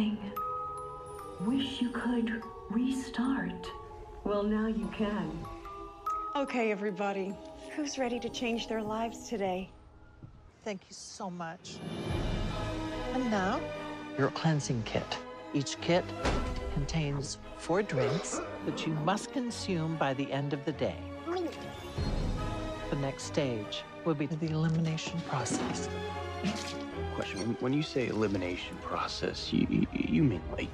for? Wish you could restart. Well, now you can. Okay, everybody. Who's ready to change their lives today? Thank you so much. And now, your cleansing kit. Each kit contains four drinks that you must consume by the end of the day. The next stage will be the elimination process. Question: When you say elimination process, you you, you mean like?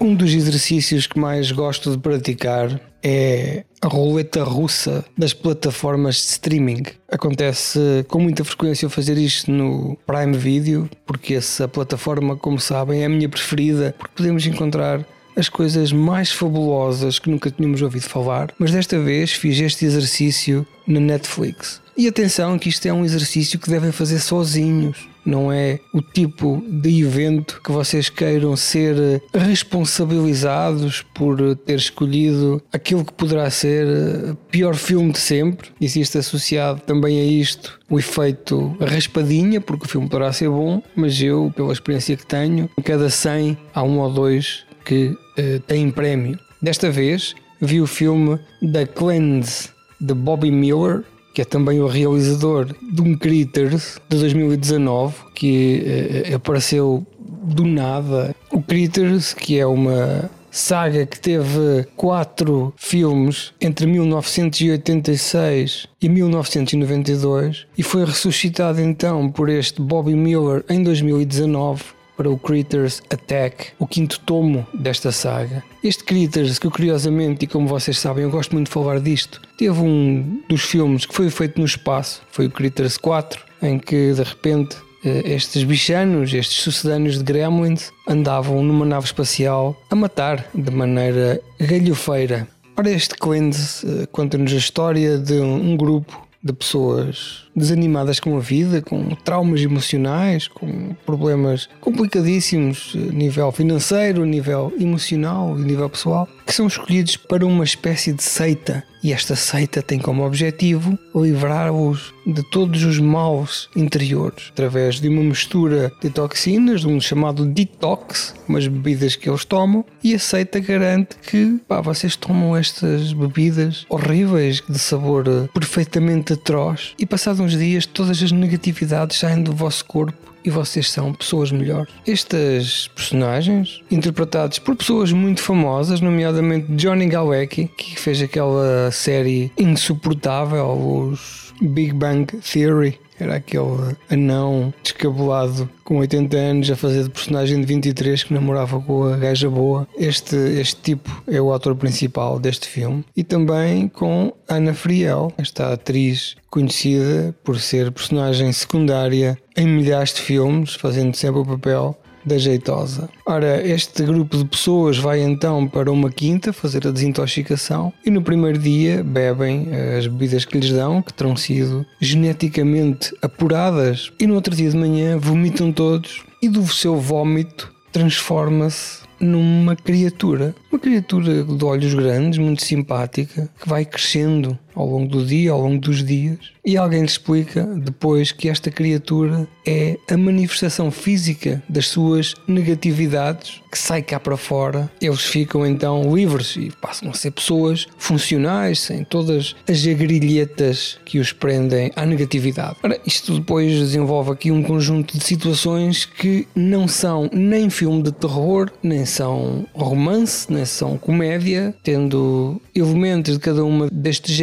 Um dos exercícios que mais gosto de praticar é a roleta russa das plataformas de streaming. Acontece com muita frequência fazer isto no Prime Video, porque essa plataforma, como sabem, é a minha preferida, porque podemos encontrar as coisas mais fabulosas que nunca tínhamos ouvido falar, mas desta vez fiz este exercício na Netflix. E atenção que isto é um exercício que devem fazer sozinhos. Não é o tipo de evento que vocês queiram ser responsabilizados por ter escolhido aquilo que poderá ser o pior filme de sempre. Existe associado também a isto o efeito raspadinha, porque o filme poderá ser bom, mas eu, pela experiência que tenho, em cada 100 há um ou dois que uh, têm prémio. Desta vez vi o filme The Cleanse de Bobby Miller que é também o realizador de um Critters de 2019, que uh, apareceu do nada. O Critters, que é uma saga que teve quatro filmes entre 1986 e 1992 e foi ressuscitado então por este Bobby Miller em 2019 para o Critters Attack, o quinto tomo desta saga. Este Critters, que curiosamente, e como vocês sabem, eu gosto muito de falar disto, teve um dos filmes que foi feito no espaço, foi o Critters 4, em que de repente eh, estes bichanos, estes sucedâneos de Gremlins, andavam numa nave espacial a matar de maneira galhofeira. Ora, este Cleanse eh, conta-nos a história de um grupo de pessoas desanimadas com a vida, com traumas emocionais, com problemas complicadíssimos a nível financeiro, a nível emocional e nível pessoal, que são escolhidos para uma espécie de seita. E esta seita tem como objetivo livrar-os de todos os maus interiores, através de uma mistura de toxinas, de um chamado detox, umas bebidas que eles tomam, e a seita garante que pá, vocês tomam estas bebidas horríveis, de sabor perfeitamente atroz, e passados uns dias todas as negatividades saem do vosso corpo e vocês são pessoas melhores. Estas personagens, interpretados por pessoas muito famosas, nomeadamente Johnny Galecki, que fez aquela série insuportável, os Big Bang Theory, era aquele anão descabelado com 80 anos a fazer de personagem de 23 que namorava com a gaja boa. Este, este tipo é o ator principal deste filme. E também com Ana Friel, esta atriz conhecida por ser personagem secundária em milhares de filmes, fazendo sempre o papel da jeitosa. Ora, este grupo de pessoas vai então para uma quinta fazer a desintoxicação e no primeiro dia bebem as bebidas que lhes dão, que terão sido geneticamente apuradas, e no outro dia de manhã vomitam todos e do seu vómito transforma-se numa criatura, uma criatura de olhos grandes, muito simpática, que vai crescendo ao longo do dia, ao longo dos dias, e alguém lhe explica depois que esta criatura é a manifestação física das suas negatividades que sai cá para fora. Eles ficam então livres e passam a ser pessoas funcionais, sem todas as agrilhetas que os prendem à negatividade. Ora, isto depois desenvolve aqui um conjunto de situações que não são nem filme de terror, nem são romance, nem são comédia, tendo elementos de cada uma destes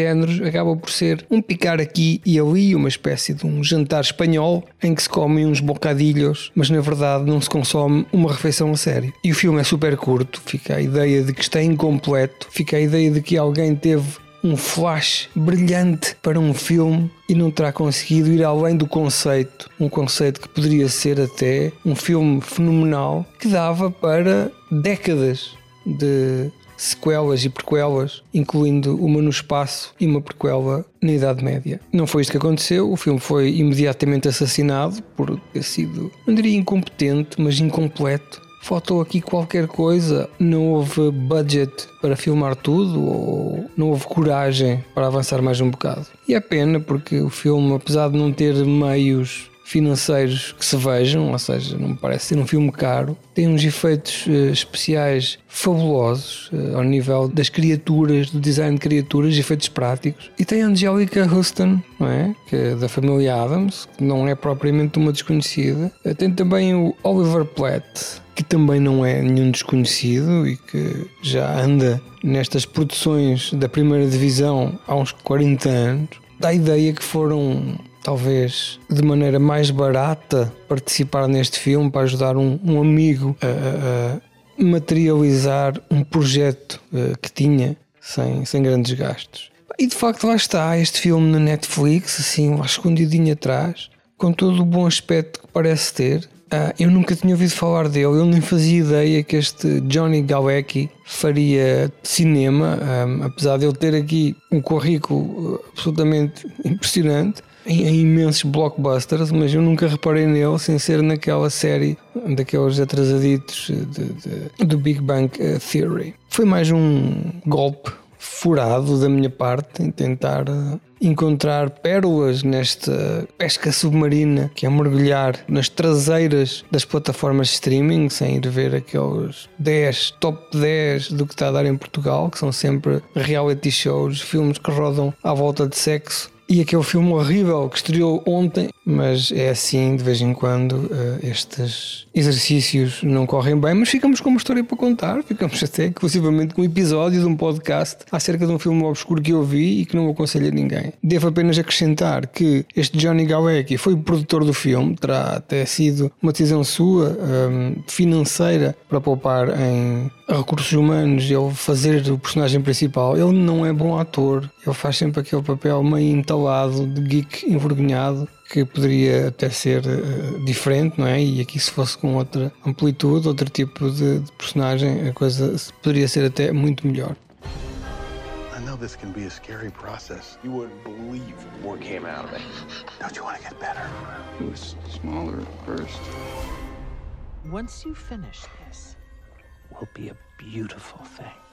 acaba por ser um picar aqui e ali, uma espécie de um jantar espanhol em que se comem uns bocadilhos, mas na verdade não se consome uma refeição a sério. E o filme é super curto, fica a ideia de que está incompleto, fica a ideia de que alguém teve um flash brilhante para um filme e não terá conseguido ir além do conceito. Um conceito que poderia ser até um filme fenomenal que dava para décadas de sequelas e prequelas, incluindo uma no espaço e uma prequela na Idade Média. Não foi isto que aconteceu, o filme foi imediatamente assassinado por ter sido, não diria incompetente, mas incompleto. Faltou aqui qualquer coisa, não houve budget para filmar tudo ou não houve coragem para avançar mais um bocado. E é pena porque o filme, apesar de não ter meios financeiros que se vejam, ou seja, não me parece ser um filme caro. Tem uns efeitos uh, especiais fabulosos uh, ao nível das criaturas, do design de criaturas, efeitos práticos. E tem Angelica Houston, não é? Que é da família Adams, que não é propriamente uma desconhecida. Uh, tem também o Oliver Platt, que também não é nenhum desconhecido e que já anda nestas produções da primeira divisão há uns 40 anos. Dá a ideia que foram talvez de maneira mais barata participar neste filme para ajudar um, um amigo a, a, materializar um projeto uh, que tinha sem, sem grandes gastos. E de facto lá está este filme na Netflix, assim, lá escondidinho atrás, com todo o bom aspecto que parece ter. Uh, eu nunca tinha ouvido falar dele, eu nem fazia ideia que este Johnny Galecki faria cinema, um, apesar de ele ter aqui um currículo uh, absolutamente impressionante em, em, imensos blockbusters, mas eu nunca reparei nele sem ser naquela série daqueles atrasaditos do Big Bang uh, Theory. Foi mais um golpe furado da minha parte em tentar uh, encontrar pérolas nesta pesca submarina que é mergulhar nas traseiras das plataformas de streaming sem ir ver aqueles 10, top 10 do que está a dar em Portugal, que são sempre reality shows, filmes que rodam à volta de sexo e aquele filme horrível que estreou ontem, mas é assim, de vez em quando, uh, estes exercícios não correm bem, mas ficamos com uma história para contar, ficamos até exclusivamente com um episódio de um podcast acerca de um filme obscuro que eu vi e que não aconselho a ninguém. Devo apenas acrescentar que este Johnny Galecki foi o produtor do filme, terá até sido uma decisão sua, um, ehm, financeira, para poupar em recursos humanos, ele fazer o personagem principal. Ele não é bom ator, ele faz sempre aquele papel meio lado de geek envergonhado que poderia até ser uh, diferente, não é? E aqui se fosse com outra amplitude, outro tipo de, de personagem, a coisa poderia ser até muito melhor. I know this can be a scary process. You wouldn't believe what came out of it. Don't you want to get better? It was smaller at first. Once you finish this, will be a beautiful thing.